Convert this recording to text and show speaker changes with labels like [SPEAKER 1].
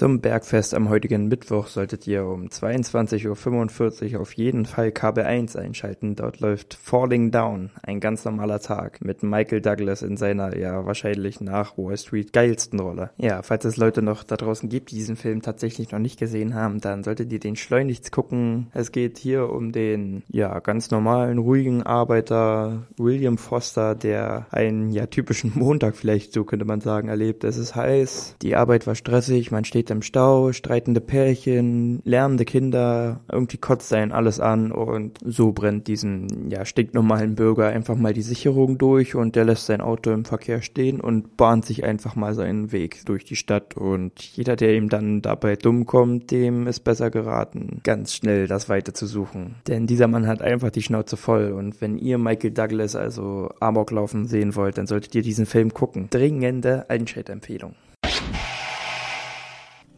[SPEAKER 1] Zum Bergfest am heutigen Mittwoch solltet ihr um 22.45 Uhr auf jeden Fall Kabel 1 einschalten. Dort läuft Falling Down, ein ganz normaler Tag, mit Michael Douglas in seiner, ja, wahrscheinlich nach Wall Street geilsten Rolle. Ja, falls es Leute noch da draußen gibt, die diesen Film tatsächlich noch nicht gesehen haben, dann solltet ihr den schleunigst gucken. Es geht hier um den, ja, ganz normalen, ruhigen Arbeiter William Foster, der einen, ja, typischen Montag vielleicht, so könnte man sagen, erlebt. Es ist heiß, die Arbeit war stressig, man steht im Stau, streitende Pärchen, lärmende Kinder, irgendwie kotzt einen alles an und so brennt diesen, ja, stinknormalen Bürger einfach mal die Sicherung durch und der lässt sein Auto im Verkehr stehen und bahnt sich einfach mal seinen Weg durch die Stadt und jeder, der ihm dann dabei dumm kommt, dem ist besser geraten, ganz schnell das Weite zu suchen. Denn dieser Mann hat einfach die Schnauze voll und wenn ihr Michael Douglas also Amok laufen sehen wollt, dann solltet ihr diesen Film gucken. Dringende Einschaltempfehlung.